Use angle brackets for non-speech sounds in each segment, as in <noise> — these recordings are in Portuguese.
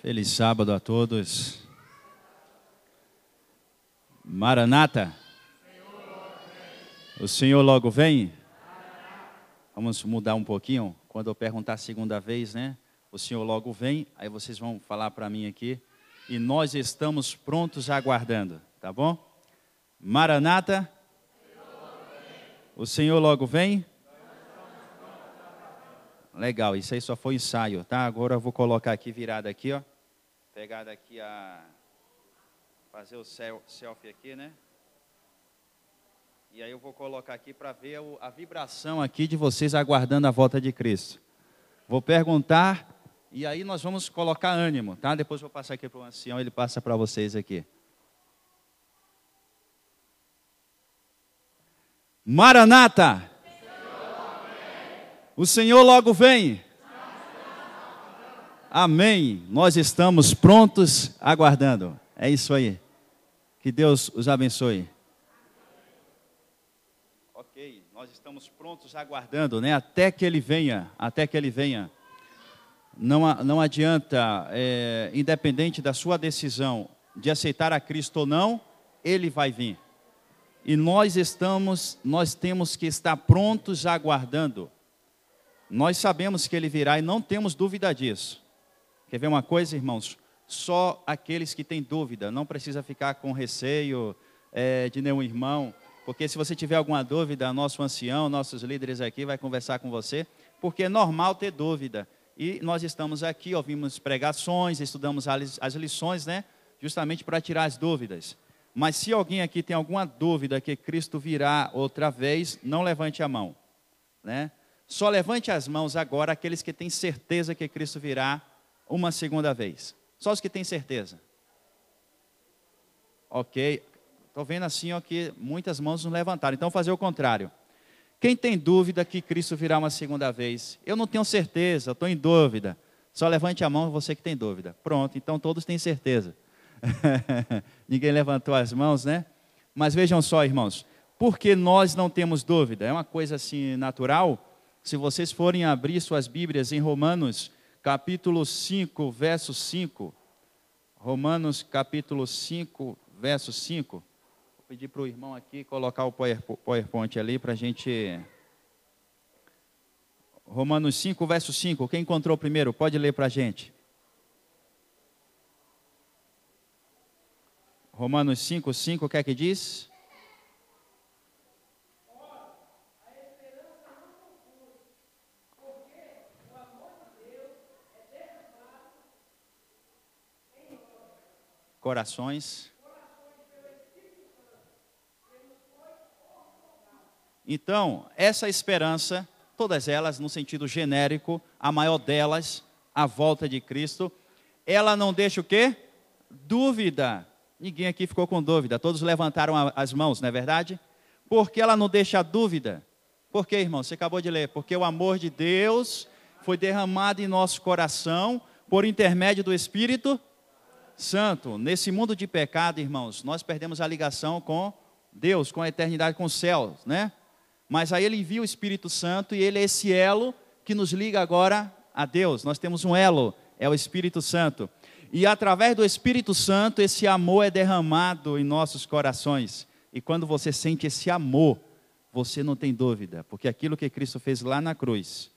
Feliz sábado a todos. Maranata. O Senhor logo vem? Vamos mudar um pouquinho. Quando eu perguntar a segunda vez, né? O Senhor logo vem. Aí vocês vão falar para mim aqui. E nós estamos prontos aguardando, tá bom? Maranata. O Senhor logo vem? Legal, isso aí só foi ensaio, tá? Agora eu vou colocar aqui virada aqui, ó. Pegar daqui a fazer o selfie aqui, né? E aí eu vou colocar aqui para ver a vibração aqui de vocês aguardando a volta de Cristo. Vou perguntar e aí nós vamos colocar ânimo, tá? Depois vou passar aqui para o ancião, ele passa para vocês aqui. Maranata! O Senhor logo vem. Amém. Nós estamos prontos aguardando. É isso aí. Que Deus os abençoe. Ok, nós estamos prontos aguardando, né? Até que Ele venha, até que Ele venha. Não, não adianta, é, independente da sua decisão de aceitar a Cristo ou não, Ele vai vir. E nós estamos, nós temos que estar prontos aguardando nós sabemos que ele virá e não temos dúvida disso. Quer ver uma coisa, irmãos? Só aqueles que têm dúvida, não precisa ficar com receio é, de nenhum irmão, porque se você tiver alguma dúvida, nosso ancião, nossos líderes aqui vai conversar com você, porque é normal ter dúvida. E nós estamos aqui, ouvimos pregações, estudamos as lições, né? Justamente para tirar as dúvidas. Mas se alguém aqui tem alguma dúvida que Cristo virá outra vez, não levante a mão, né? Só levante as mãos agora aqueles que têm certeza que Cristo virá uma segunda vez. Só os que têm certeza. Ok. Estou vendo assim ó, que muitas mãos não levantaram. Então, fazer o contrário. Quem tem dúvida que Cristo virá uma segunda vez? Eu não tenho certeza, estou em dúvida. Só levante a mão você que tem dúvida. Pronto, então todos têm certeza. <laughs> Ninguém levantou as mãos, né? Mas vejam só, irmãos, porque nós não temos dúvida? É uma coisa assim natural se vocês forem abrir suas Bíblias em Romanos, capítulo 5, verso 5. Romanos, capítulo 5, verso 5. Vou pedir para o irmão aqui colocar o PowerPoint ali para a gente. Romanos 5, verso 5. Quem encontrou primeiro, pode ler para a gente. Romanos 5, 5, o que é que diz? Corações. Então, essa esperança, todas elas no sentido genérico, a maior delas, a volta de Cristo, ela não deixa o quê? Dúvida. Ninguém aqui ficou com dúvida, todos levantaram as mãos, não é verdade? Porque ela não deixa dúvida. Por quê, irmão? Você acabou de ler. Porque o amor de Deus foi derramado em nosso coração por intermédio do Espírito Santo. Nesse mundo de pecado, irmãos, nós perdemos a ligação com Deus, com a eternidade, com os céus, né? Mas aí ele envia o Espírito Santo e ele é esse elo que nos liga agora a Deus. Nós temos um elo, é o Espírito Santo. E através do Espírito Santo, esse amor é derramado em nossos corações. E quando você sente esse amor, você não tem dúvida, porque aquilo que Cristo fez lá na cruz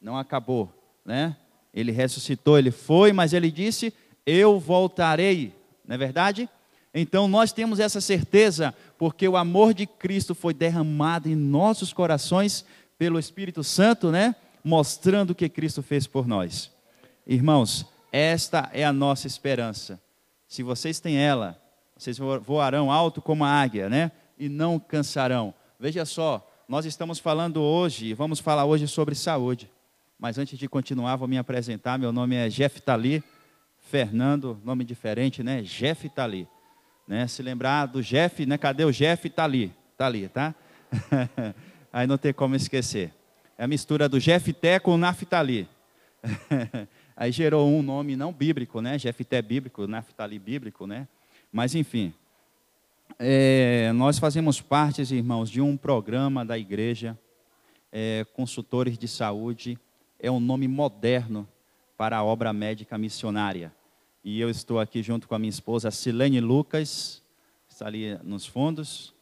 não acabou, né? Ele ressuscitou, ele foi, mas ele disse: eu voltarei, não é verdade? Então nós temos essa certeza, porque o amor de Cristo foi derramado em nossos corações pelo Espírito Santo, né? Mostrando o que Cristo fez por nós. Irmãos, esta é a nossa esperança. Se vocês têm ela, vocês voarão alto como a águia, né? E não cansarão. Veja só, nós estamos falando hoje, vamos falar hoje sobre saúde. Mas antes de continuar, vou me apresentar. Meu nome é Jeff Tali. Fernando, nome diferente, né? Jeff está ali. Né? Se lembrar do Jeff, né? Cadê o Jeff? Está ali. Está ali, tá? <laughs> Aí não tem como esquecer. É a mistura do Jefté com o Naftali. <laughs> Aí gerou um nome não bíblico, né? Jefté bíblico, Naftali bíblico, né? Mas enfim. É, nós fazemos parte, irmãos, de um programa da igreja, é, consultores de saúde. É um nome moderno para a obra médica missionária. E eu estou aqui junto com a minha esposa Silene Lucas, que está ali nos fundos,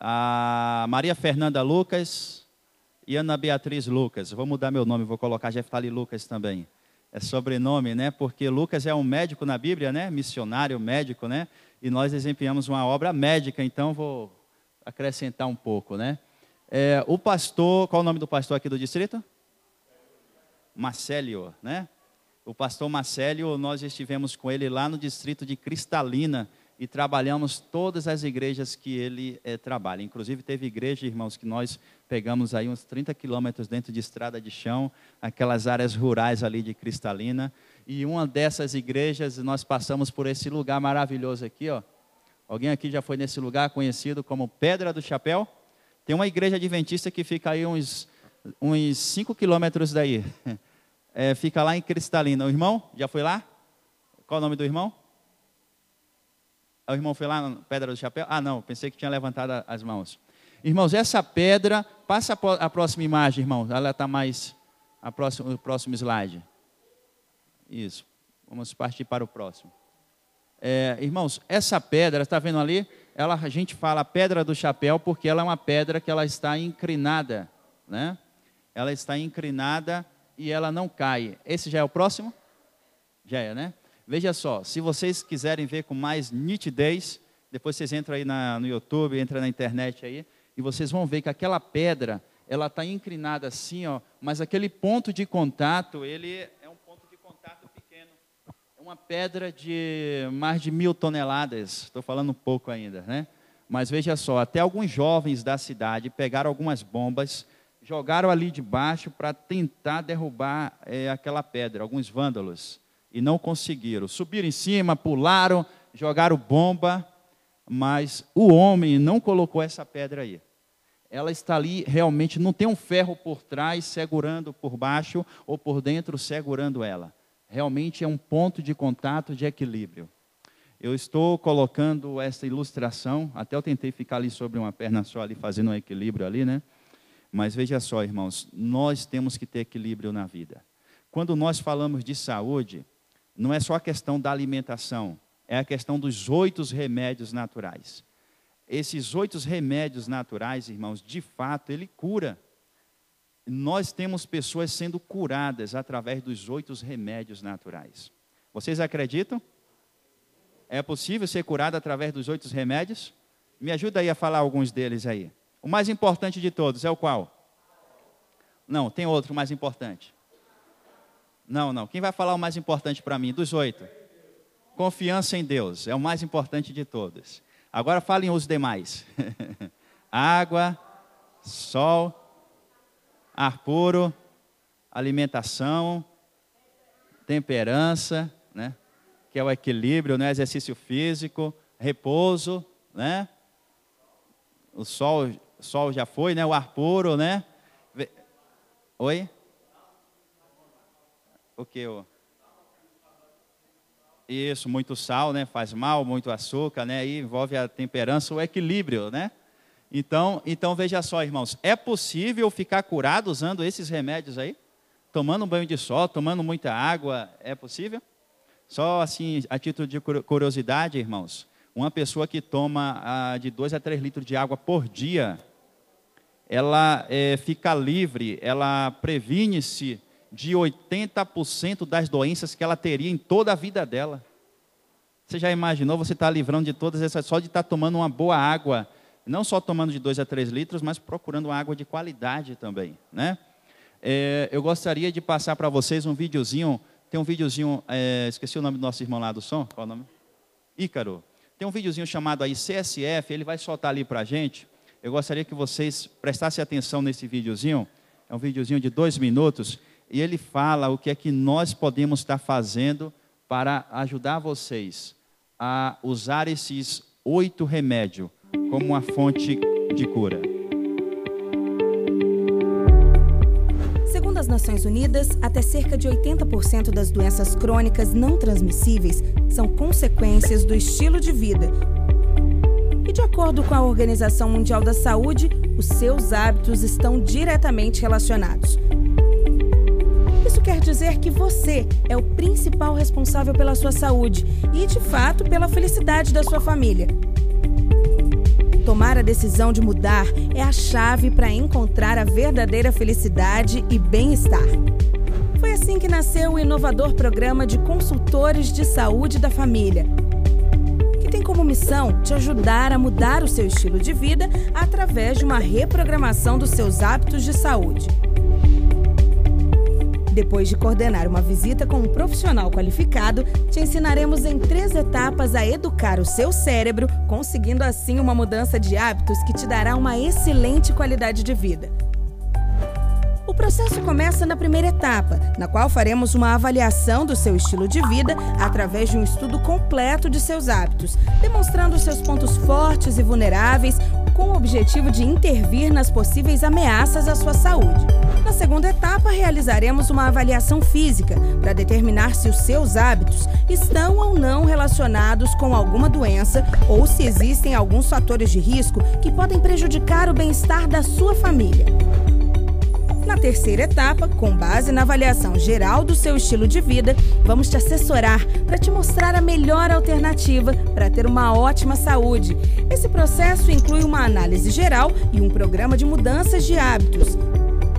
a Maria Fernanda Lucas e Ana Beatriz Lucas. Vou mudar meu nome, vou colocar Jeftali Lucas também. É sobrenome, né? Porque Lucas é um médico na Bíblia, né? Missionário, médico, né? E nós desempenhamos uma obra médica, então vou acrescentar um pouco, né? É, o pastor, qual o nome do pastor aqui do distrito? Marcélio, né? O pastor Marcélio, nós estivemos com ele lá no distrito de Cristalina e trabalhamos todas as igrejas que ele é, trabalha. Inclusive teve igreja, irmãos, que nós pegamos aí uns 30 quilômetros dentro de estrada de chão, aquelas áreas rurais ali de Cristalina. E uma dessas igrejas, nós passamos por esse lugar maravilhoso aqui, ó. Alguém aqui já foi nesse lugar conhecido como Pedra do Chapéu? Tem uma igreja adventista que fica aí uns, uns 5 quilômetros daí. <laughs> É, fica lá em Cristalina. O irmão, já foi lá? Qual o nome do irmão? O irmão foi lá na Pedra do Chapéu? Ah, não, pensei que tinha levantado as mãos. Irmãos, essa pedra, passa a próxima imagem, irmão. Ela está mais. A próxima, o próximo slide. Isso. Vamos partir para o próximo. É, irmãos, essa pedra, está vendo ali? Ela, a gente fala pedra do chapéu porque ela é uma pedra que ela está inclinada, né? Ela está inclinada e ela não cai. Esse já é o próximo? Já é, né? Veja só, se vocês quiserem ver com mais nitidez, depois vocês entram aí na, no YouTube, entram na internet aí, e vocês vão ver que aquela pedra, ela está inclinada assim, ó, mas aquele ponto de contato, ele uma pedra de mais de mil toneladas, estou falando um pouco ainda, né? Mas veja só, até alguns jovens da cidade pegaram algumas bombas, jogaram ali debaixo para tentar derrubar é, aquela pedra, alguns vândalos, e não conseguiram. Subiram em cima, pularam, jogaram bomba, mas o homem não colocou essa pedra aí. Ela está ali, realmente não tem um ferro por trás segurando por baixo ou por dentro segurando ela realmente é um ponto de contato de equilíbrio. Eu estou colocando essa ilustração, até eu tentei ficar ali sobre uma perna só ali, fazendo um equilíbrio ali, né? Mas veja só, irmãos, nós temos que ter equilíbrio na vida. Quando nós falamos de saúde, não é só a questão da alimentação, é a questão dos oito remédios naturais. Esses oito remédios naturais, irmãos, de fato, ele cura nós temos pessoas sendo curadas através dos oito remédios naturais. Vocês acreditam? É possível ser curado através dos oito remédios? Me ajuda aí a falar alguns deles aí. O mais importante de todos é o qual? Não, tem outro mais importante. Não, não. Quem vai falar o mais importante para mim? Dos oito. Confiança em Deus. É o mais importante de todos. Agora falem os demais: <laughs> água, sol, ar puro, alimentação, temperança, né? que é o equilíbrio, né? exercício físico, repouso, né? O sol, sol já foi, né? O ar puro, né? Oi? O que? Isso, muito sal, né? Faz mal, muito açúcar, né? Aí envolve a temperança, o equilíbrio, né? Então, então veja só, irmãos, é possível ficar curado usando esses remédios aí? Tomando um banho de sol, tomando muita água, é possível? Só assim, a título de curiosidade, irmãos, uma pessoa que toma ah, de 2 a 3 litros de água por dia, ela é, fica livre, ela previne-se de 80% das doenças que ela teria em toda a vida dela. Você já imaginou você estar tá livrando de todas essas, só de estar tá tomando uma boa água não só tomando de 2 a 3 litros, mas procurando água de qualidade também. Né? É, eu gostaria de passar para vocês um videozinho. Tem um videozinho, é, esqueci o nome do nosso irmão lá do som, qual o nome? Ícaro. Tem um videozinho chamado aí CSF, ele vai soltar ali para a gente. Eu gostaria que vocês prestassem atenção nesse videozinho. É um videozinho de dois minutos e ele fala o que é que nós podemos estar fazendo para ajudar vocês a usar esses oito remédios como uma fonte de cura. Segundo as Nações Unidas, até cerca de 80% das doenças crônicas não transmissíveis são consequências do estilo de vida. De acordo com a Organização Mundial da Saúde, os seus hábitos estão diretamente relacionados. Isso quer dizer que você é o principal responsável pela sua saúde e, de fato, pela felicidade da sua família. Tomar a decisão de mudar é a chave para encontrar a verdadeira felicidade e bem-estar. Foi assim que nasceu o inovador programa de consultores de saúde da família, como missão te ajudar a mudar o seu estilo de vida através de uma reprogramação dos seus hábitos de saúde. Depois de coordenar uma visita com um profissional qualificado, te ensinaremos em três etapas a educar o seu cérebro, conseguindo assim uma mudança de hábitos que te dará uma excelente qualidade de vida. O processo começa na primeira etapa, na qual faremos uma avaliação do seu estilo de vida através de um estudo completo de seus hábitos, demonstrando seus pontos fortes e vulneráveis, com o objetivo de intervir nas possíveis ameaças à sua saúde. Na segunda etapa, realizaremos uma avaliação física para determinar se os seus hábitos estão ou não relacionados com alguma doença ou se existem alguns fatores de risco que podem prejudicar o bem-estar da sua família. Na terceira etapa, com base na avaliação geral do seu estilo de vida, vamos te assessorar para te mostrar a melhor alternativa para ter uma ótima saúde. Esse processo inclui uma análise geral e um programa de mudanças de hábitos.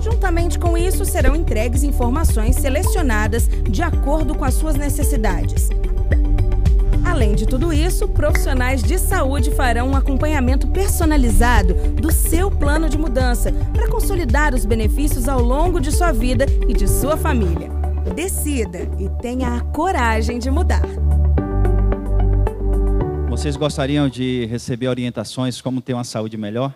Juntamente com isso, serão entregues informações selecionadas de acordo com as suas necessidades. Além de tudo isso, profissionais de saúde farão um acompanhamento personalizado do seu plano de mudança para consolidar os benefícios ao longo de sua vida e de sua família. Decida e tenha a coragem de mudar. Vocês gostariam de receber orientações como ter uma saúde melhor?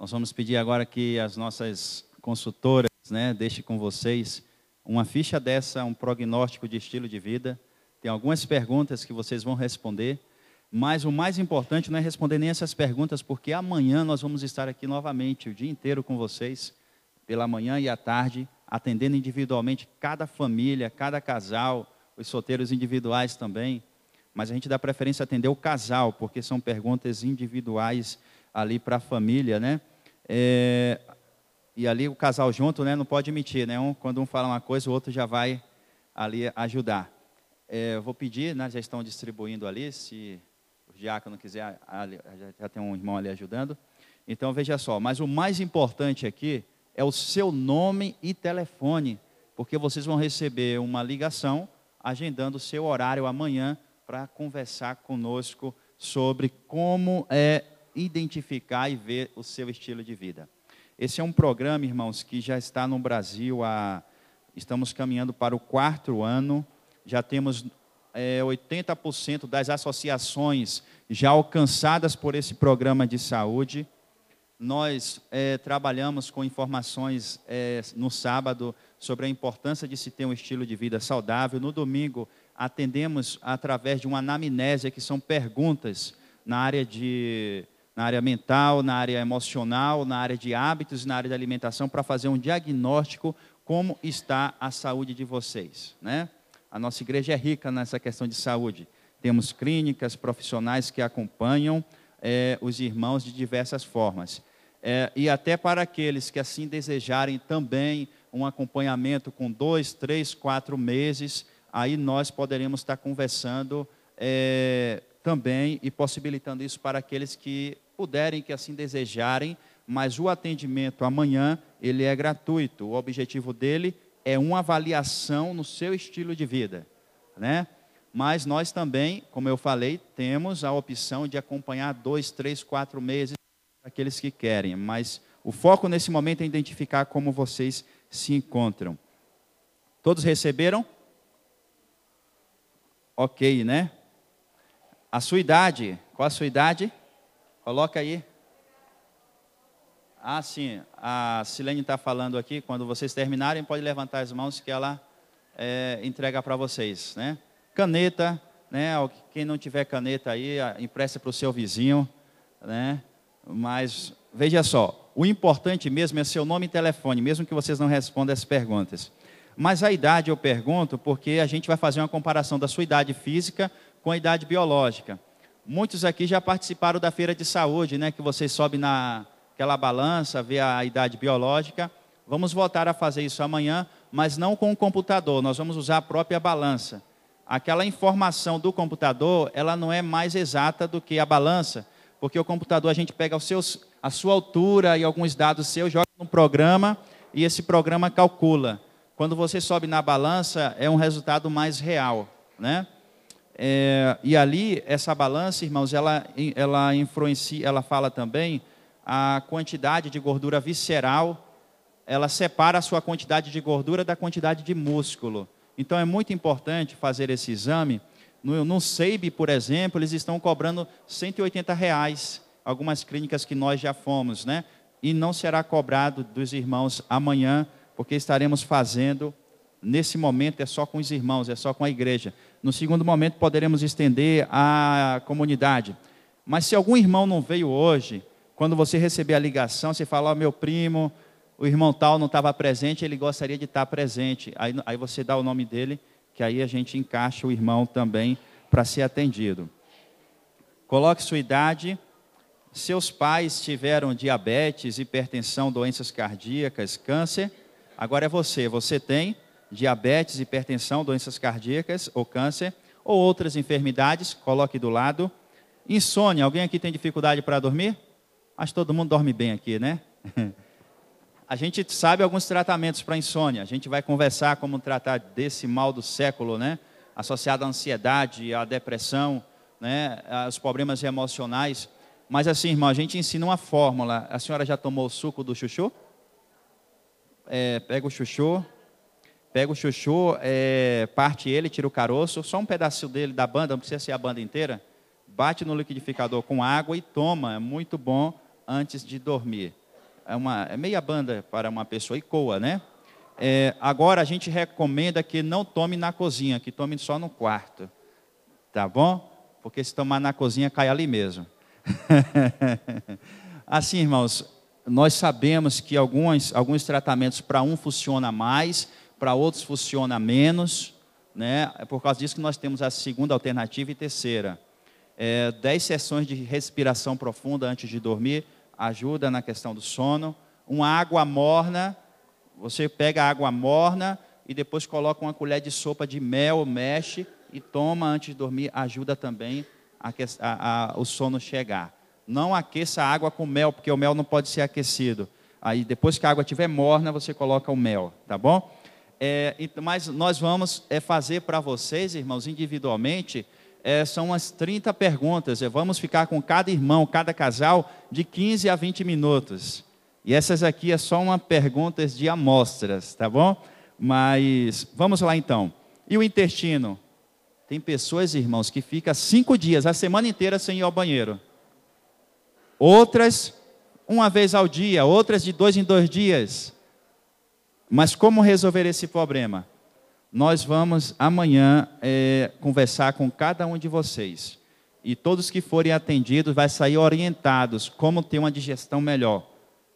Nós vamos pedir agora que as nossas consultoras, né, deixem com vocês uma ficha dessa, um prognóstico de estilo de vida tem algumas perguntas que vocês vão responder, mas o mais importante não é responder nem essas perguntas, porque amanhã nós vamos estar aqui novamente, o dia inteiro com vocês, pela manhã e à tarde, atendendo individualmente cada família, cada casal, os solteiros individuais também. Mas a gente dá preferência atender o casal, porque são perguntas individuais ali para a família, né? É, e ali o casal junto, né? Não pode mentir, né? Um, quando um fala uma coisa, o outro já vai ali ajudar. É, vou pedir, né, já estão distribuindo ali, se o diácono quiser, já tem um irmão ali ajudando. Então veja só, mas o mais importante aqui é o seu nome e telefone, porque vocês vão receber uma ligação agendando o seu horário amanhã para conversar conosco sobre como é identificar e ver o seu estilo de vida. Esse é um programa, irmãos, que já está no Brasil há estamos caminhando para o quarto ano já temos é, 80% das associações já alcançadas por esse programa de saúde. Nós é, trabalhamos com informações é, no sábado sobre a importância de se ter um estilo de vida saudável. No domingo, atendemos através de uma anamnésia, que são perguntas na área de na área mental, na área emocional, na área de hábitos na área de alimentação para fazer um diagnóstico como está a saúde de vocês, né? A nossa igreja é rica nessa questão de saúde. Temos clínicas, profissionais que acompanham é, os irmãos de diversas formas. É, e até para aqueles que assim desejarem também um acompanhamento com dois, três, quatro meses, aí nós poderemos estar conversando é, também e possibilitando isso para aqueles que puderem, que assim desejarem, mas o atendimento amanhã, ele é gratuito. O objetivo dele é uma avaliação no seu estilo de vida, né? Mas nós também, como eu falei, temos a opção de acompanhar dois, três, quatro meses aqueles que querem. Mas o foco nesse momento é identificar como vocês se encontram. Todos receberam? Ok, né? A sua idade, qual a sua idade? Coloca aí. Ah, sim. A Silene está falando aqui. Quando vocês terminarem, pode levantar as mãos que ela é, entrega para vocês, né? Caneta, né? Quem não tiver caneta aí, empresta para o seu vizinho, né? Mas veja só, o importante mesmo é seu nome e telefone, mesmo que vocês não respondam as perguntas. Mas a idade eu pergunto porque a gente vai fazer uma comparação da sua idade física com a idade biológica. Muitos aqui já participaram da feira de saúde, né? Que vocês sobem na aquela balança, ver a idade biológica. Vamos voltar a fazer isso amanhã, mas não com o computador. Nós vamos usar a própria balança. Aquela informação do computador, ela não é mais exata do que a balança, porque o computador a gente pega os seus, a sua altura e alguns dados seus, joga no programa e esse programa calcula. Quando você sobe na balança, é um resultado mais real, né? É, e ali, essa balança, irmãos, ela, ela influencia, ela fala também a quantidade de gordura visceral, ela separa a sua quantidade de gordura da quantidade de músculo. Então é muito importante fazer esse exame. No, no SEIB, por exemplo, eles estão cobrando 180 reais, algumas clínicas que nós já fomos, né? E não será cobrado dos irmãos amanhã, porque estaremos fazendo nesse momento é só com os irmãos, é só com a igreja. No segundo momento poderemos estender à comunidade. Mas se algum irmão não veio hoje, quando você receber a ligação, você fala, oh, meu primo, o irmão tal não estava presente, ele gostaria de estar presente. Aí, aí você dá o nome dele, que aí a gente encaixa o irmão também para ser atendido. Coloque sua idade. Seus pais tiveram diabetes, hipertensão, doenças cardíacas, câncer. Agora é você. Você tem diabetes, hipertensão, doenças cardíacas ou câncer, ou outras enfermidades, coloque do lado. Insônia, alguém aqui tem dificuldade para dormir? Acho que todo mundo dorme bem aqui, né? <laughs> A gente sabe alguns tratamentos para insônia. A gente vai conversar como tratar desse mal do século, né? Associado à ansiedade, à depressão, né? Aos problemas emocionais. Mas assim, irmão, a gente ensina uma fórmula. A senhora já tomou o suco do chuchu? É, pega o chuchu, pega o chuchu, é, parte ele, tira o caroço, só um pedaço dele da banda, não precisa ser a banda inteira. Bate no liquidificador com água e toma. É muito bom antes de dormir é, uma, é meia banda para uma pessoa e coa, né? É, agora a gente recomenda que não tome na cozinha, que tome só no quarto. Tá bom? Porque se tomar na cozinha, cai ali mesmo. <laughs> assim, irmãos, nós sabemos que alguns, alguns tratamentos para um funciona mais, para outros funciona menos. Né? É por causa disso que nós temos a segunda alternativa e terceira. É, dez sessões de respiração profunda antes de dormir ajuda na questão do sono. Uma água morna, você pega a água morna e depois coloca uma colher de sopa de mel, mexe e toma antes de dormir, ajuda também a, a, a, o sono chegar. Não aqueça a água com mel, porque o mel não pode ser aquecido. Aí depois que a água estiver morna, você coloca o mel, tá bom? É, mas nós vamos é, fazer para vocês, irmãos, individualmente, é, são umas 30 perguntas. Vamos ficar com cada irmão, cada casal, de 15 a 20 minutos. E essas aqui é só uma perguntas de amostras, tá bom? Mas vamos lá então. E o intestino? Tem pessoas, irmãos, que ficam cinco dias, a semana inteira sem ir ao banheiro. Outras, uma vez ao dia, outras de dois em dois dias. Mas como resolver esse problema? Nós vamos amanhã é, conversar com cada um de vocês. E todos que forem atendidos vai sair orientados como ter uma digestão melhor.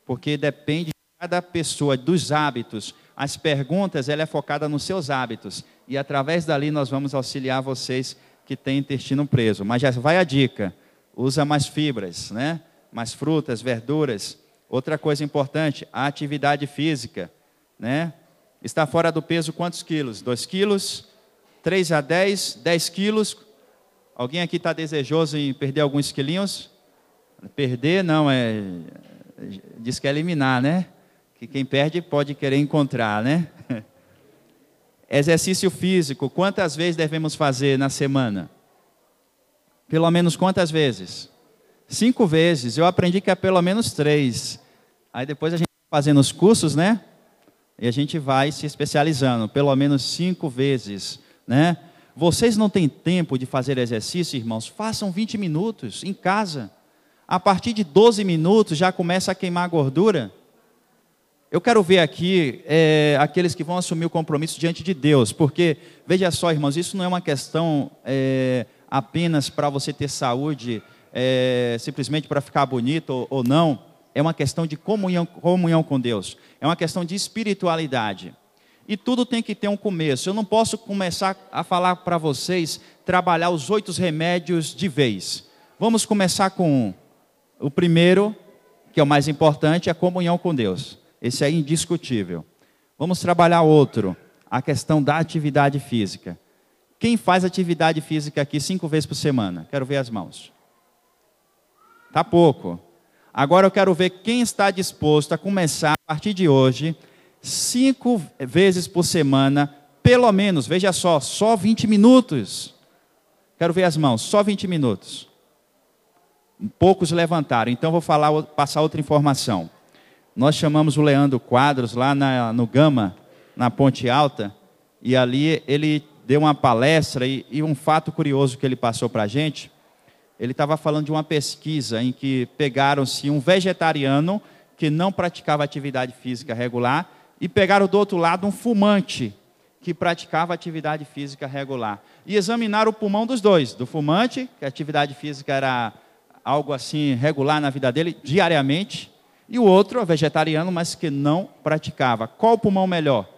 Porque depende de cada pessoa, dos hábitos. As perguntas, ela é focada nos seus hábitos. E através dali nós vamos auxiliar vocês que têm intestino preso. Mas já vai a dica. Usa mais fibras, né? Mais frutas, verduras. Outra coisa importante, a atividade física, né? Está fora do peso quantos quilos? 2 quilos? 3 a 10? 10 quilos? Alguém aqui está desejoso em perder alguns quilinhos? Perder não, é. Diz que é eliminar, né? Que quem perde pode querer encontrar, né? <laughs> Exercício físico, quantas vezes devemos fazer na semana? Pelo menos quantas vezes? Cinco vezes. Eu aprendi que é pelo menos três. Aí depois a gente fazendo os cursos, né? E a gente vai se especializando, pelo menos cinco vezes, né? Vocês não têm tempo de fazer exercício, irmãos? Façam 20 minutos em casa. A partir de 12 minutos já começa a queimar a gordura. Eu quero ver aqui é, aqueles que vão assumir o compromisso diante de Deus, porque, veja só, irmãos, isso não é uma questão é, apenas para você ter saúde, é, simplesmente para ficar bonito ou, ou não é uma questão de comunhão, comunhão com Deus, é uma questão de espiritualidade. E tudo tem que ter um começo. Eu não posso começar a falar para vocês trabalhar os oito remédios de vez. Vamos começar com um. O primeiro, que é o mais importante, é a comunhão com Deus. Esse é indiscutível. Vamos trabalhar outro, a questão da atividade física. Quem faz atividade física aqui cinco vezes por semana? Quero ver as mãos. Tá pouco. Agora eu quero ver quem está disposto a começar a partir de hoje, cinco vezes por semana, pelo menos, veja só, só 20 minutos. Quero ver as mãos, só 20 minutos. Poucos levantaram, então vou falar, passar outra informação. Nós chamamos o Leandro Quadros lá na, no Gama, na Ponte Alta, e ali ele deu uma palestra e, e um fato curioso que ele passou para a gente ele estava falando de uma pesquisa em que pegaram-se um vegetariano que não praticava atividade física regular e pegaram do outro lado um fumante que praticava atividade física regular. E examinaram o pulmão dos dois, do fumante, que a atividade física era algo assim regular na vida dele, diariamente, e o outro, vegetariano, mas que não praticava. Qual o pulmão melhor?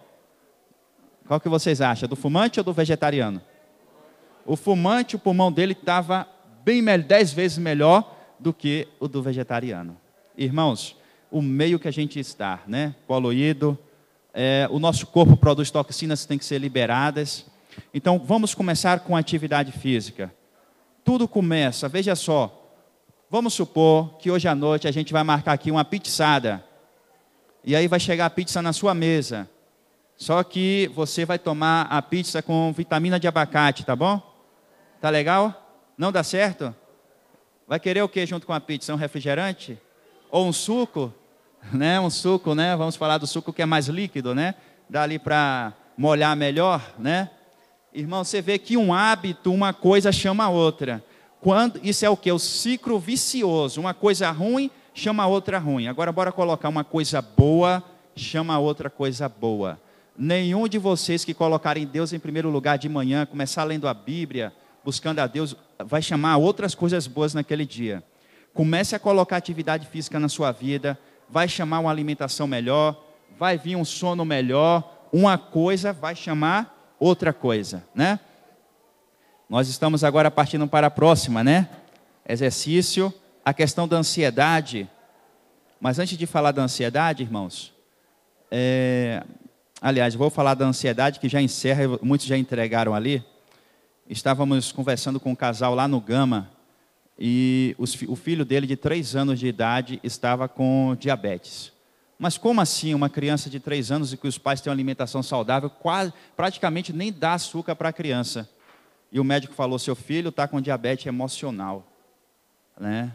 Qual que vocês acham, do fumante ou do vegetariano? O fumante, o pulmão dele estava bem dez vezes melhor do que o do vegetariano. Irmãos, o meio que a gente está, né? Poluído, é, o nosso corpo produz toxinas que têm que ser liberadas. Então, vamos começar com atividade física. Tudo começa, veja só. Vamos supor que hoje à noite a gente vai marcar aqui uma pizzada. E aí vai chegar a pizza na sua mesa. Só que você vai tomar a pizza com vitamina de abacate, tá bom? Tá legal? Não dá certo? Vai querer o que junto com a pizza? Um refrigerante? Ou um suco? <laughs> Né? Um suco, né? Vamos falar do suco que é mais líquido, né? Dá ali para molhar melhor, né? Irmão, você vê que um hábito, uma coisa chama a outra. Quando, isso é o que? O ciclo vicioso. Uma coisa ruim chama a outra ruim. Agora, bora colocar uma coisa boa, chama a outra coisa boa. Nenhum de vocês que colocarem Deus em primeiro lugar de manhã, começar lendo a Bíblia, buscando a Deus, vai chamar outras coisas boas naquele dia. Comece a colocar atividade física na sua vida, vai chamar uma alimentação melhor, vai vir um sono melhor, uma coisa vai chamar outra coisa, né? Nós estamos agora partindo para a próxima, né? Exercício, a questão da ansiedade. Mas antes de falar da ansiedade, irmãos, é... aliás, vou falar da ansiedade que já encerra, muitos já entregaram ali estávamos conversando com um casal lá no Gama e os, o filho dele, de três anos de idade, estava com diabetes. Mas como assim uma criança de três anos e que os pais têm uma alimentação saudável, quase, praticamente nem dá açúcar para a criança? E o médico falou: seu filho está com diabetes emocional. Né?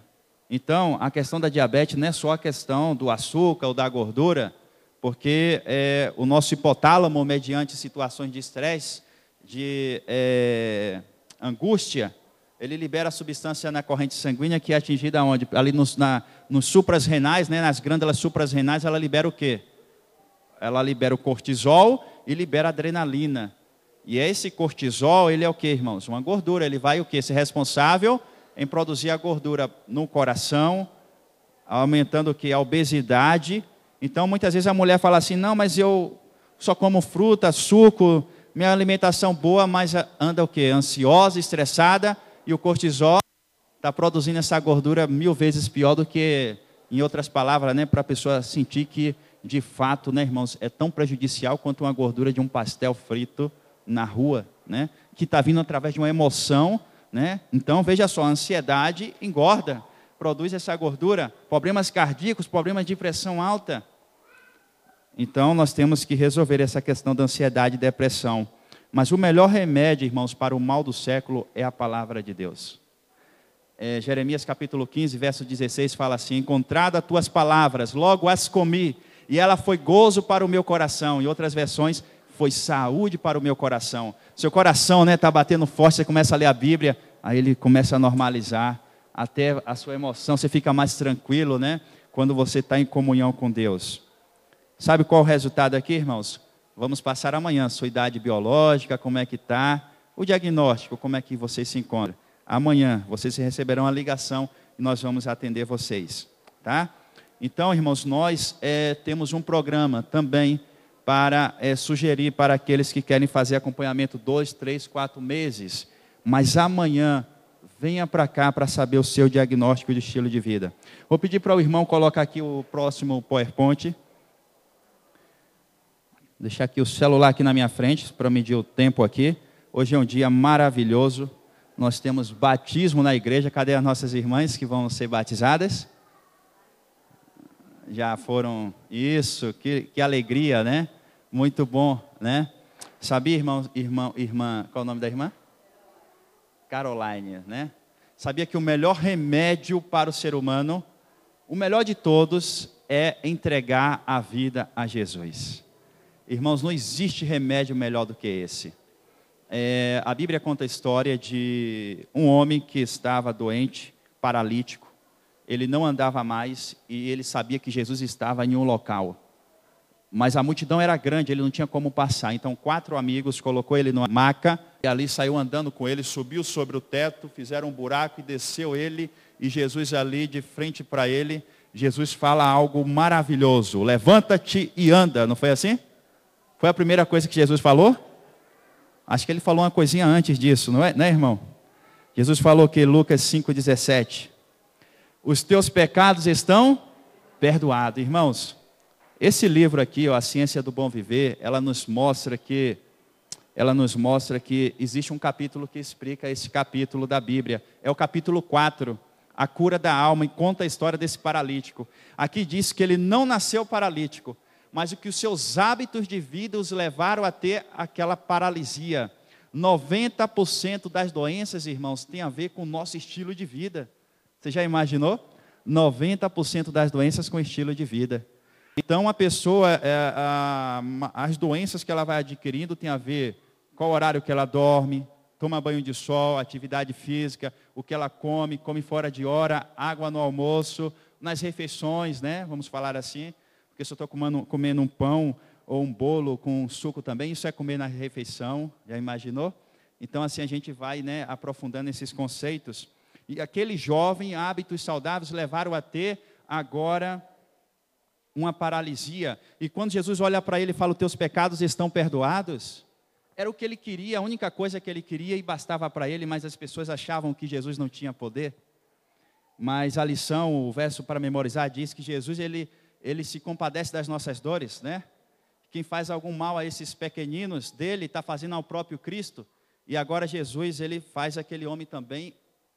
Então, a questão da diabetes não é só a questão do açúcar ou da gordura, porque é, o nosso hipotálamo, mediante situações de estresse, de é, angústia, ele libera a substância na corrente sanguínea que é atingida onde? Ali nos, na, nos supras renais, né, nas glândulas supras renais, ela libera o quê? Ela libera o cortisol e libera adrenalina. E esse cortisol, ele é o que, irmãos? Uma gordura. Ele vai o quê? Ser responsável em produzir a gordura no coração, aumentando o que? A obesidade. Então, muitas vezes a mulher fala assim: não, mas eu só como fruta, suco, minha alimentação boa, mas anda o quê? Ansiosa, estressada, e o cortisol está produzindo essa gordura mil vezes pior do que, em outras palavras, né, para a pessoa sentir que, de fato, né, irmãos, é tão prejudicial quanto uma gordura de um pastel frito na rua, né, que está vindo através de uma emoção, né? Então, veja só, a ansiedade engorda, produz essa gordura, problemas cardíacos, problemas de pressão alta, então, nós temos que resolver essa questão da ansiedade e depressão. Mas o melhor remédio, irmãos, para o mal do século é a palavra de Deus. É, Jeremias capítulo 15, verso 16 fala assim: Encontrada tuas palavras, logo as comi, e ela foi gozo para o meu coração. Em outras versões, foi saúde para o meu coração. Seu coração está né, tá batendo forte, você começa a ler a Bíblia, aí ele começa a normalizar, até a sua emoção, você fica mais tranquilo, né? Quando você está em comunhão com Deus. Sabe qual o resultado aqui, irmãos? Vamos passar amanhã sua idade biológica, como é que está, o diagnóstico, como é que vocês se encontram. Amanhã vocês receberão a ligação e nós vamos atender vocês, tá? Então, irmãos, nós é, temos um programa também para é, sugerir para aqueles que querem fazer acompanhamento dois, três, quatro meses. Mas amanhã venha para cá para saber o seu diagnóstico de estilo de vida. Vou pedir para o irmão colocar aqui o próximo PowerPoint. Deixar aqui o celular aqui na minha frente para medir o tempo aqui. Hoje é um dia maravilhoso. Nós temos batismo na igreja. Cadê as nossas irmãs que vão ser batizadas? Já foram. Isso, que, que alegria, né? Muito bom, né? Sabia, irmão, irmão, irmã, qual é o nome da irmã? Caroline, né? Sabia que o melhor remédio para o ser humano, o melhor de todos, é entregar a vida a Jesus. Irmãos, não existe remédio melhor do que esse. É, a Bíblia conta a história de um homem que estava doente, paralítico. Ele não andava mais e ele sabia que Jesus estava em um local. Mas a multidão era grande, ele não tinha como passar. Então, quatro amigos colocou ele numa maca e ali saiu andando com ele, subiu sobre o teto, fizeram um buraco e desceu ele. E Jesus ali de frente para ele, Jesus fala algo maravilhoso: levanta-te e anda. Não foi assim? Foi a primeira coisa que Jesus falou? Acho que ele falou uma coisinha antes disso, não é, né, irmão? Jesus falou que Lucas 5,17: Os teus pecados estão perdoados. Irmãos, esse livro aqui, ó, A Ciência do Bom Viver, ela nos mostra que ela nos mostra que existe um capítulo que explica esse capítulo da Bíblia. É o capítulo 4, a cura da alma, e conta a história desse paralítico. Aqui diz que ele não nasceu paralítico, mas o que os seus hábitos de vida os levaram a ter aquela paralisia. 90% das doenças, irmãos, tem a ver com o nosso estilo de vida. Você já imaginou? 90% das doenças com estilo de vida. Então, a pessoa, é, a, as doenças que ela vai adquirindo tem a ver qual horário que ela dorme, toma banho de sol, atividade física, o que ela come, come fora de hora, água no almoço, nas refeições, né? Vamos falar assim, porque se eu estou comendo, comendo um pão ou um bolo com suco também, isso é comer na refeição, já imaginou? Então, assim, a gente vai né, aprofundando esses conceitos. E aquele jovem, hábitos saudáveis levaram a ter agora uma paralisia. E quando Jesus olha para ele e fala: teus pecados estão perdoados, era o que ele queria, a única coisa que ele queria e bastava para ele, mas as pessoas achavam que Jesus não tinha poder. Mas a lição, o verso para memorizar, diz que Jesus ele, ele se compadece das nossas dores, né? Quem faz algum mal a esses pequeninos dele está fazendo ao próprio Cristo. E agora Jesus ele faz aquele homem também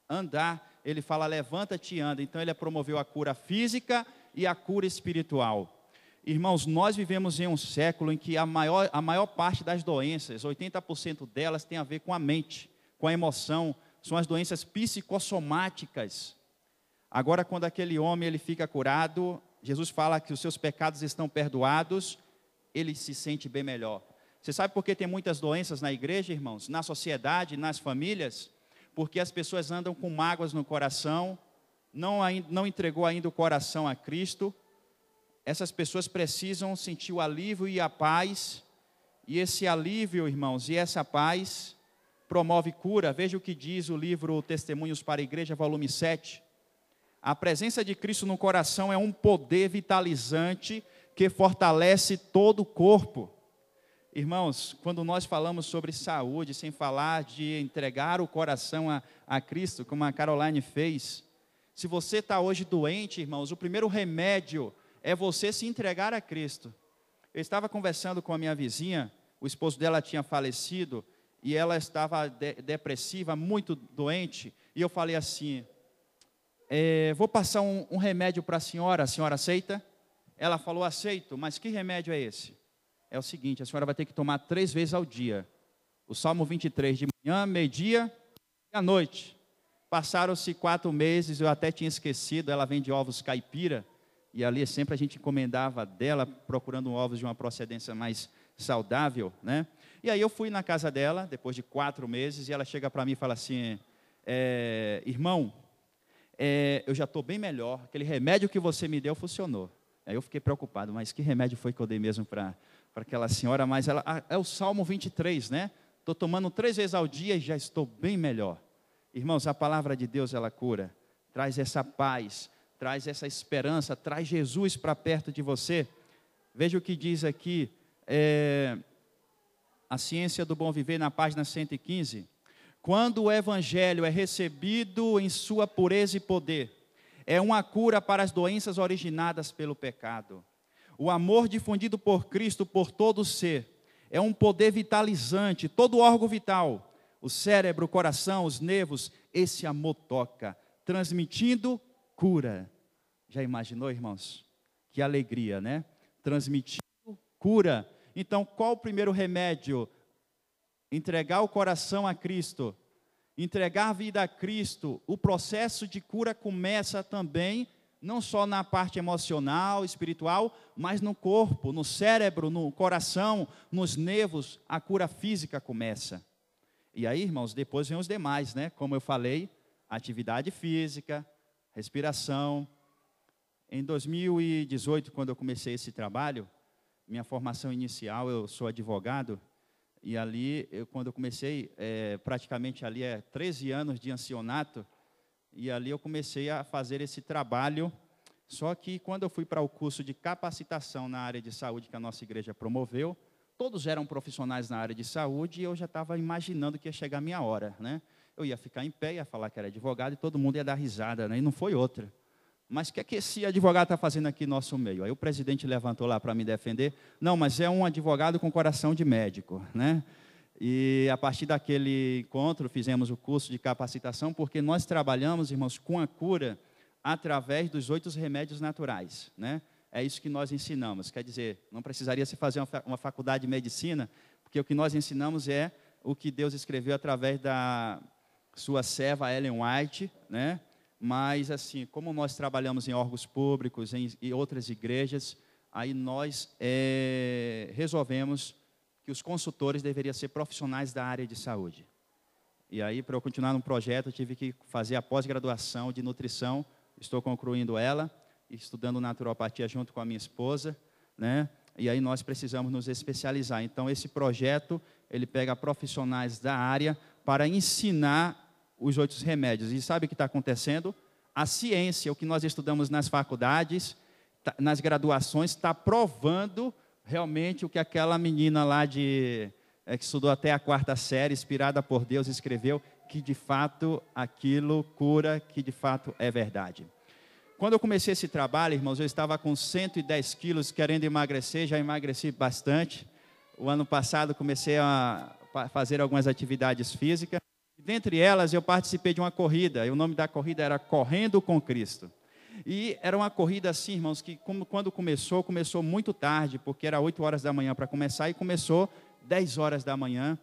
andar. Ele fala: levanta-te e anda. Então ele promoveu a cura física e a cura espiritual. Irmãos, nós vivemos em um século em que a maior, a maior parte das doenças, 80% delas, tem a ver com a mente, com a emoção, são as doenças psicossomáticas. Agora, quando aquele homem ele fica curado, Jesus fala que os seus pecados estão perdoados, ele se sente bem melhor. Você sabe por que tem muitas doenças na igreja, irmãos? Na sociedade, nas famílias? Porque as pessoas andam com mágoas no coração, não, não entregou ainda o coração a Cristo, essas pessoas precisam sentir o alívio e a paz, e esse alívio, irmãos, e essa paz promove cura. Veja o que diz o livro Testemunhos para a Igreja, volume 7. A presença de Cristo no coração é um poder vitalizante que fortalece todo o corpo. Irmãos, quando nós falamos sobre saúde, sem falar de entregar o coração a, a Cristo, como a Caroline fez, se você está hoje doente, irmãos, o primeiro remédio é você se entregar a Cristo. Eu estava conversando com a minha vizinha, o esposo dela tinha falecido e ela estava de depressiva, muito doente, e eu falei assim: é, vou passar um, um remédio para a senhora, a senhora aceita? Ela falou: aceito, mas que remédio é esse? É o seguinte: a senhora vai ter que tomar três vezes ao dia. O Salmo 23, de manhã, meio-dia e à noite. Passaram-se quatro meses, eu até tinha esquecido, ela vende ovos caipira, e ali sempre a gente encomendava dela, procurando ovos de uma procedência mais saudável, né? E aí eu fui na casa dela, depois de quatro meses, e ela chega para mim e fala assim, é, irmão, é, eu já estou bem melhor, aquele remédio que você me deu funcionou. Aí eu fiquei preocupado, mas que remédio foi que eu dei mesmo para aquela senhora? Mas ela, é o Salmo 23, né? Estou tomando três vezes ao dia e já estou bem melhor. Irmãos, a palavra de Deus ela cura, traz essa paz, traz essa esperança, traz Jesus para perto de você. Veja o que diz aqui, é, a ciência do bom viver na página 115. Quando o evangelho é recebido em sua pureza e poder, é uma cura para as doenças originadas pelo pecado. O amor difundido por Cristo por todo o ser é um poder vitalizante, todo órgão vital, o cérebro, o coração, os nervos, esse amor toca, transmitindo cura. Já imaginou, irmãos? Que alegria, né? Transmitindo cura. Então, qual o primeiro remédio? Entregar o coração a Cristo. Entregar a vida a Cristo. O processo de cura começa também, não só na parte emocional, espiritual, mas no corpo, no cérebro, no coração, nos nervos. A cura física começa. E aí, irmãos, depois vem os demais, né? Como eu falei, atividade física, respiração. Em 2018, quando eu comecei esse trabalho, minha formação inicial, eu sou advogado, e ali, eu, quando eu comecei, é, praticamente ali é 13 anos de ancianato, e ali eu comecei a fazer esse trabalho. Só que quando eu fui para o curso de capacitação na área de saúde que a nossa igreja promoveu, todos eram profissionais na área de saúde e eu já estava imaginando que ia chegar a minha hora, né? Eu ia ficar em pé, ia falar que era advogado e todo mundo ia dar risada, né? E não foi outra. Mas o que é que esse advogado está fazendo aqui no nosso meio? Aí o presidente levantou lá para me defender. Não, mas é um advogado com coração de médico, né? E a partir daquele encontro fizemos o curso de capacitação, porque nós trabalhamos, irmãos, com a cura através dos oito remédios naturais, né? É isso que nós ensinamos. Quer dizer, não precisaria se fazer uma faculdade de medicina, porque o que nós ensinamos é o que Deus escreveu através da sua serva Ellen White, né? Mas, assim, como nós trabalhamos em órgãos públicos, em outras igrejas, aí nós é, resolvemos que os consultores deveriam ser profissionais da área de saúde. E aí, para eu continuar no projeto, eu tive que fazer a pós-graduação de nutrição, estou concluindo ela, estudando naturopatia junto com a minha esposa, né? E aí nós precisamos nos especializar. Então, esse projeto, ele pega profissionais da área para ensinar os outros remédios. E sabe o que está acontecendo? A ciência, o que nós estudamos nas faculdades, tá, nas graduações, está provando realmente o que aquela menina lá de é, que estudou até a quarta série, inspirada por Deus, escreveu que de fato aquilo cura, que de fato é verdade. Quando eu comecei esse trabalho, irmãos, eu estava com 110 quilos, querendo emagrecer, já emagreci bastante. O ano passado comecei a fazer algumas atividades físicas. Dentre elas, eu participei de uma corrida, e o nome da corrida era Correndo com Cristo. E era uma corrida assim, irmãos, que como, quando começou, começou muito tarde, porque era 8 horas da manhã para começar, e começou 10 horas da manhã,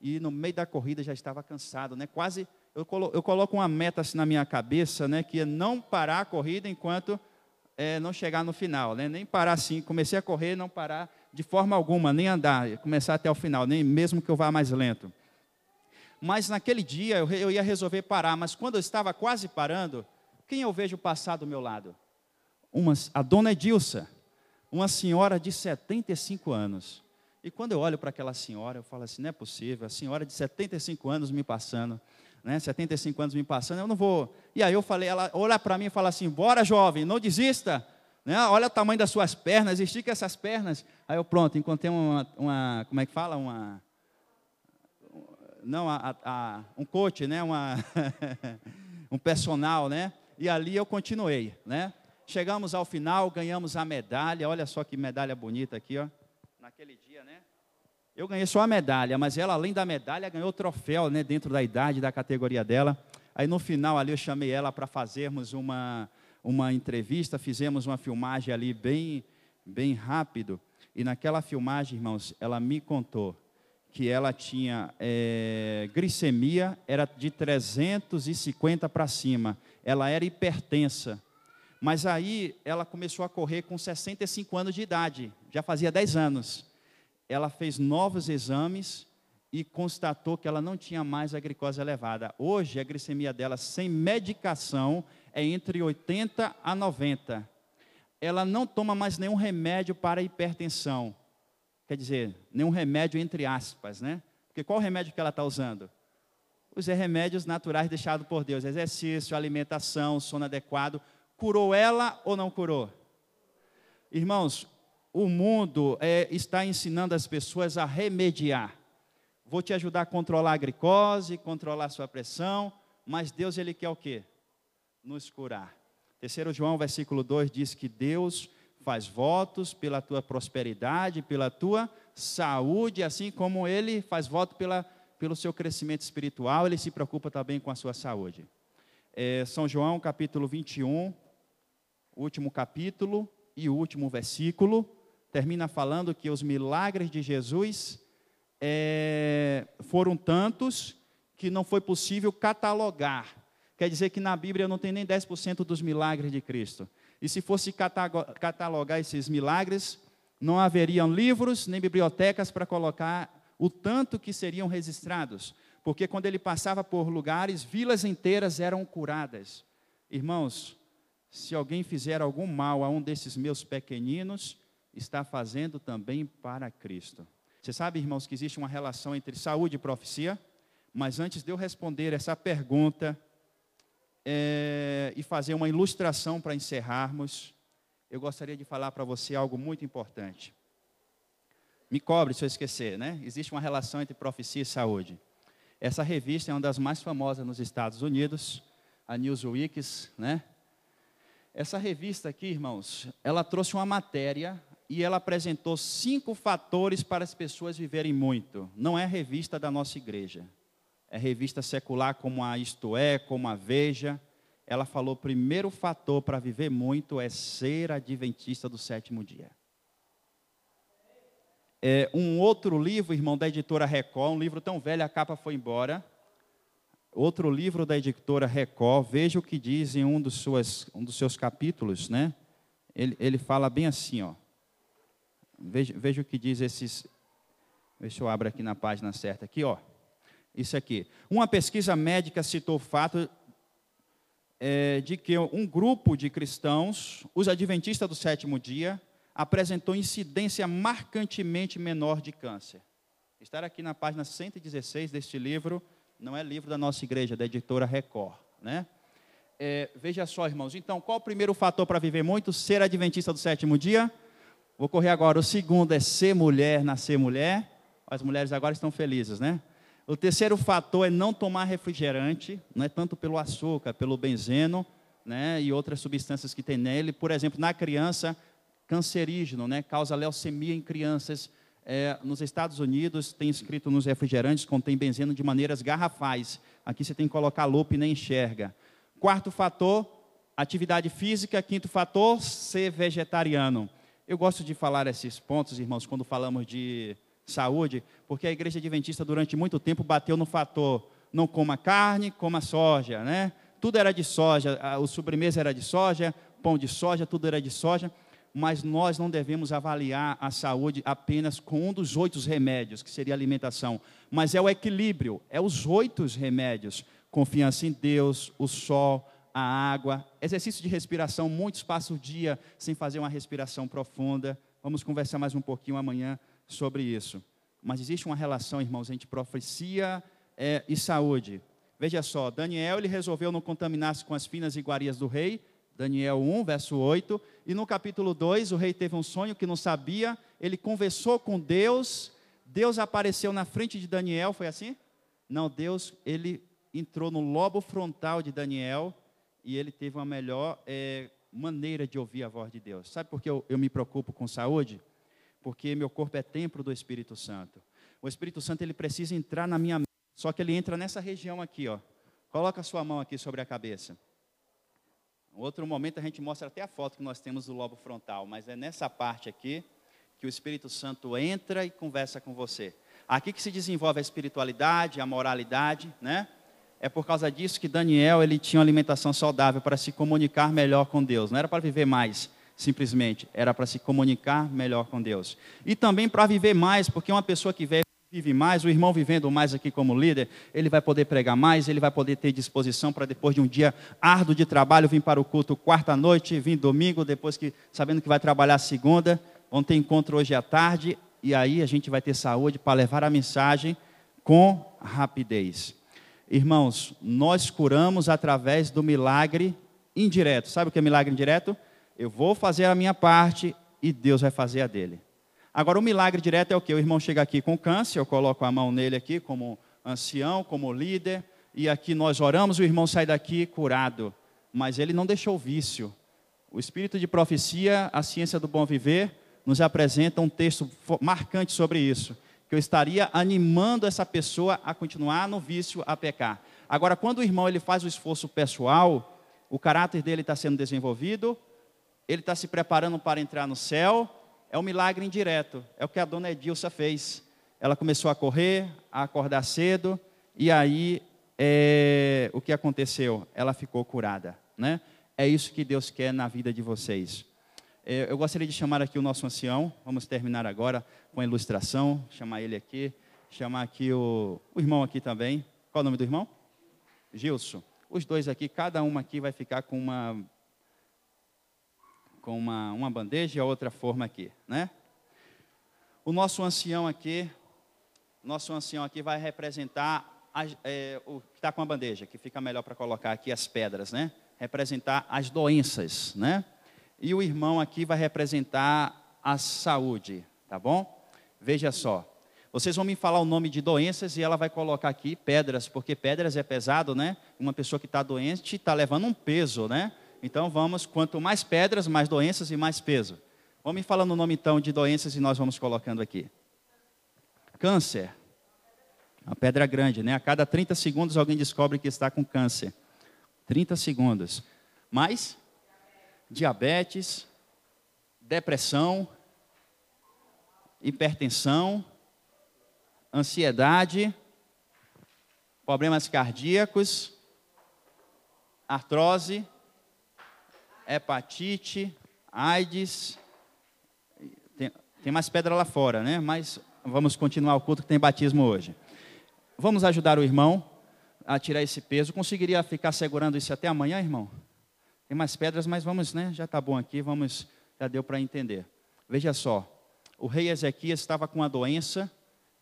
e no meio da corrida já estava cansado, né? Quase, eu, eu coloco uma meta assim na minha cabeça, né? Que é não parar a corrida enquanto é, não chegar no final, né? Nem parar assim, comecei a correr, não parar de forma alguma, nem andar, começar até o final, nem mesmo que eu vá mais lento. Mas naquele dia eu, eu ia resolver parar, mas quando eu estava quase parando, quem eu vejo passar do meu lado? Uma, a dona Edilsa, uma senhora de 75 anos. E quando eu olho para aquela senhora, eu falo assim: não é possível, a senhora de 75 anos me passando, né? 75 anos me passando, eu não vou. E aí eu falei, ela olha para mim e fala assim: bora jovem, não desista, né? olha o tamanho das suas pernas, estica essas pernas. Aí eu, pronto, encontrei uma, uma como é que fala? Uma não, a, a, um coach, né? Uma <laughs> um personal, né? E ali eu continuei, né? Chegamos ao final, ganhamos a medalha. Olha só que medalha bonita aqui, ó. Naquele dia, né? Eu ganhei só a medalha, mas ela, além da medalha, ganhou o troféu, né? Dentro da idade, da categoria dela. Aí no final ali eu chamei ela para fazermos uma, uma entrevista, fizemos uma filmagem ali bem, bem rápido. E naquela filmagem, irmãos, ela me contou que ela tinha é, glicemia, era de 350 para cima. Ela era hipertensa. Mas aí ela começou a correr com 65 anos de idade, já fazia 10 anos. Ela fez novos exames e constatou que ela não tinha mais a glicose elevada. Hoje, a glicemia dela, sem medicação, é entre 80 a 90. Ela não toma mais nenhum remédio para hipertensão Quer dizer, nenhum remédio entre aspas, né? Porque qual remédio que ela está usando? Os remédios naturais deixados por Deus. Exercício, alimentação, sono adequado. Curou ela ou não curou? Irmãos, o mundo é, está ensinando as pessoas a remediar. Vou te ajudar a controlar a glicose, controlar a sua pressão, mas Deus ele quer o quê? Nos curar. Terceiro João, versículo 2 diz que Deus faz votos pela tua prosperidade, pela tua saúde, assim como ele faz voto pela, pelo seu crescimento espiritual, ele se preocupa também com a sua saúde. É, São João, capítulo 21, último capítulo e último versículo, termina falando que os milagres de Jesus é, foram tantos que não foi possível catalogar. Quer dizer que na Bíblia não tem nem 10% dos milagres de Cristo. E se fosse catalogar esses milagres, não haveriam livros nem bibliotecas para colocar o tanto que seriam registrados. Porque quando ele passava por lugares, vilas inteiras eram curadas. Irmãos, se alguém fizer algum mal a um desses meus pequeninos, está fazendo também para Cristo. Você sabe, irmãos, que existe uma relação entre saúde e profecia? Mas antes de eu responder essa pergunta é, e fazer uma ilustração para encerrarmos, eu gostaria de falar para você algo muito importante. Me cobre se eu esquecer, né? Existe uma relação entre profecia e saúde. Essa revista é uma das mais famosas nos Estados Unidos, a Newsweek, né? Essa revista aqui, irmãos, ela trouxe uma matéria e ela apresentou cinco fatores para as pessoas viverem muito. Não é revista da nossa igreja revista secular como a Isto É, como a Veja, ela falou: o primeiro fator para viver muito é ser adventista do sétimo dia. É, um outro livro, irmão, da editora Record, um livro tão velho, a capa foi embora. Outro livro da editora Record, veja o que diz em um dos, suas, um dos seus capítulos, né? Ele, ele fala bem assim, ó. Veja, veja o que diz esses. Deixa eu abrir aqui na página certa, aqui, ó isso aqui. Uma pesquisa médica citou o fato é, de que um grupo de cristãos, os adventistas do sétimo dia, apresentou incidência marcantemente menor de câncer. Estar aqui na página 116 deste livro, não é livro da nossa igreja, da editora Record. Né? É, veja só, irmãos, então, qual o primeiro fator para viver muito? Ser adventista do sétimo dia? Vou correr agora. O segundo é ser mulher, nascer mulher. As mulheres agora estão felizes, né? O terceiro fator é não tomar refrigerante, não é tanto pelo açúcar, pelo benzeno, né, e outras substâncias que tem nele. Por exemplo, na criança, cancerígeno, né, causa leucemia em crianças. É, nos Estados Unidos tem escrito nos refrigerantes contém benzeno de maneiras garrafais. Aqui você tem que colocar lupa e nem enxerga. Quarto fator, atividade física. Quinto fator, ser vegetariano. Eu gosto de falar esses pontos, irmãos, quando falamos de saúde, porque a igreja adventista durante muito tempo bateu no fator não coma carne, coma soja, né? Tudo era de soja, o sobremesa era de soja, pão de soja, tudo era de soja, mas nós não devemos avaliar a saúde apenas com um dos oito remédios, que seria a alimentação, mas é o equilíbrio, é os oito remédios, confiança em Deus, o sol, a água, exercício de respiração, muitos passam o dia sem fazer uma respiração profunda. Vamos conversar mais um pouquinho amanhã sobre isso. Mas existe uma relação, irmãos, entre profecia é, e saúde. Veja só, Daniel ele resolveu não contaminar-se com as finas iguarias do rei, Daniel 1, verso 8, e no capítulo 2, o rei teve um sonho que não sabia, ele conversou com Deus, Deus apareceu na frente de Daniel, foi assim? Não, Deus, ele entrou no lobo frontal de Daniel e ele teve uma melhor é, maneira de ouvir a voz de Deus. Sabe por que eu, eu me preocupo com saúde? Porque meu corpo é templo do Espírito Santo. O Espírito Santo ele precisa entrar na minha mente, só que ele entra nessa região aqui, ó. Coloca a sua mão aqui sobre a cabeça. Outro momento a gente mostra até a foto que nós temos do lobo frontal, mas é nessa parte aqui que o Espírito Santo entra e conversa com você. Aqui que se desenvolve a espiritualidade, a moralidade, né? É por causa disso que Daniel ele tinha uma alimentação saudável para se comunicar melhor com Deus. Não era para viver mais, simplesmente, era para se comunicar melhor com Deus. E também para viver mais, porque uma pessoa que vive mais, o irmão vivendo mais aqui como líder, ele vai poder pregar mais, ele vai poder ter disposição para depois de um dia árduo de trabalho vir para o culto quarta noite, vir domingo, depois que sabendo que vai trabalhar segunda, vão ter encontro hoje à tarde e aí a gente vai ter saúde para levar a mensagem com rapidez. Irmãos, nós curamos através do milagre indireto. Sabe o que é milagre indireto? Eu vou fazer a minha parte e Deus vai fazer a dele. Agora, o milagre direto é o que? O irmão chega aqui com câncer, eu coloco a mão nele aqui como ancião, como líder, e aqui nós oramos, o irmão sai daqui curado. Mas ele não deixou vício. O espírito de profecia, a ciência do bom viver, nos apresenta um texto marcante sobre isso, que eu estaria animando essa pessoa a continuar no vício, a pecar. Agora, quando o irmão ele faz o esforço pessoal, o caráter dele está sendo desenvolvido, ele está se preparando para entrar no céu, é um milagre indireto. É o que a dona Edilsa fez. Ela começou a correr, a acordar cedo, e aí é, o que aconteceu? Ela ficou curada. Né? É isso que Deus quer na vida de vocês. É, eu gostaria de chamar aqui o nosso ancião. Vamos terminar agora com a ilustração. Chamar ele aqui. Chamar aqui o, o irmão aqui também. Qual o nome do irmão? Gilson. Os dois aqui, cada um aqui vai ficar com uma com uma, uma bandeja e a outra forma aqui, né? O nosso ancião aqui, nosso ancião aqui vai representar é, o que está com a bandeja, que fica melhor para colocar aqui as pedras, né? Representar as doenças, né? E o irmão aqui vai representar a saúde, tá bom? Veja só. Vocês vão me falar o nome de doenças e ela vai colocar aqui pedras, porque pedras é pesado, né? Uma pessoa que está doente está levando um peso, né? Então vamos, quanto mais pedras, mais doenças e mais peso. Vamos me falando o nome então de doenças e nós vamos colocando aqui. Câncer. Uma pedra grande, né? A cada 30 segundos alguém descobre que está com câncer. 30 segundos. Mais diabetes, depressão, hipertensão, ansiedade, problemas cardíacos, artrose, hepatite, AIDS. Tem, tem mais pedra lá fora, né? Mas vamos continuar o culto que tem batismo hoje. Vamos ajudar o irmão a tirar esse peso. Conseguiria ficar segurando isso até amanhã, irmão? Tem mais pedras, mas vamos, né? Já está bom aqui, vamos, já deu para entender. Veja só, o rei Ezequias estava com uma doença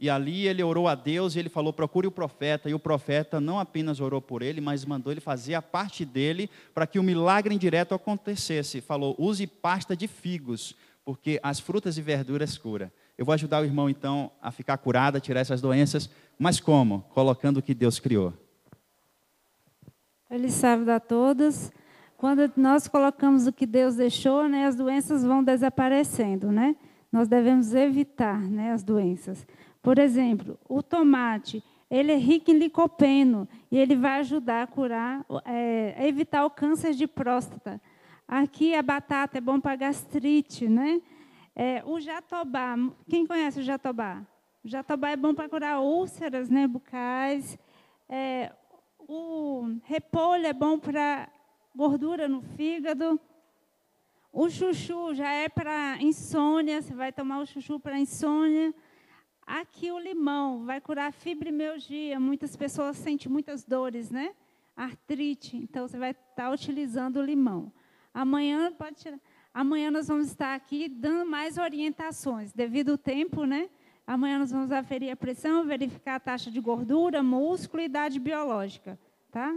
e ali ele orou a Deus e ele falou: procure o profeta. E o profeta não apenas orou por ele, mas mandou ele fazer a parte dele para que o milagre indireto acontecesse. Falou: use pasta de figos, porque as frutas e verduras cura. Eu vou ajudar o irmão então a ficar curado, a tirar essas doenças. Mas como? Colocando o que Deus criou. Ele sabe a todos. Quando nós colocamos o que Deus deixou, né, as doenças vão desaparecendo, né? Nós devemos evitar, né, as doenças. Por exemplo, o tomate, ele é rico em licopeno e ele vai ajudar a curar, é, a evitar o câncer de próstata. Aqui a batata é bom para gastrite, né? É, o jatobá, quem conhece o jatobá? O jatobá é bom para curar úlceras né, bucais. É, o repolho é bom para gordura no fígado. O chuchu já é para insônia, você vai tomar o chuchu para insônia. Aqui o limão vai curar fibromialgia. Muitas pessoas sentem muitas dores, né? Artrite. Então você vai estar utilizando o limão. Amanhã pode tirar. Amanhã nós vamos estar aqui dando mais orientações, devido ao tempo, né? Amanhã nós vamos aferir a pressão, verificar a taxa de gordura, músculo e idade biológica, tá?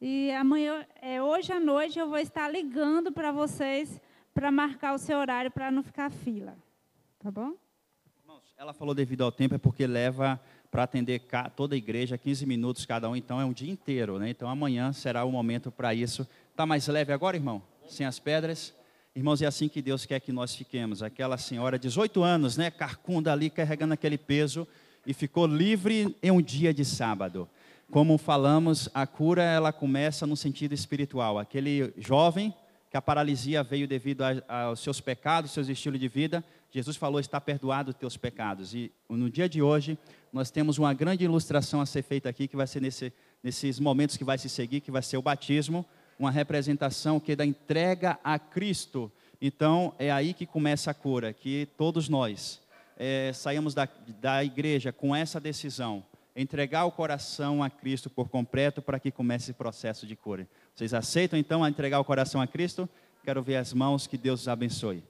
E amanhã, é, hoje à noite, eu vou estar ligando para vocês para marcar o seu horário para não ficar fila, tá bom? Ela falou devido ao tempo, é porque leva para atender toda a igreja 15 minutos cada um, então é um dia inteiro, né? Então amanhã será o momento para isso. Está mais leve agora, irmão? Sem as pedras? Irmãos, é assim que Deus quer que nós fiquemos. Aquela senhora, 18 anos, né? Carcunda ali, carregando aquele peso, e ficou livre em um dia de sábado. Como falamos, a cura ela começa no sentido espiritual. Aquele jovem que a paralisia veio devido aos seus pecados, seus estilos de vida, Jesus falou: está perdoado os teus pecados. E no dia de hoje, nós temos uma grande ilustração a ser feita aqui, que vai ser nesse, nesses momentos que vai se seguir, que vai ser o batismo, uma representação que é da entrega a Cristo. Então, é aí que começa a cura, que todos nós é, saímos da, da igreja com essa decisão, entregar o coração a Cristo por completo para que comece esse processo de cura. Vocês aceitam então entregar o coração a Cristo? Quero ver as mãos, que Deus os abençoe.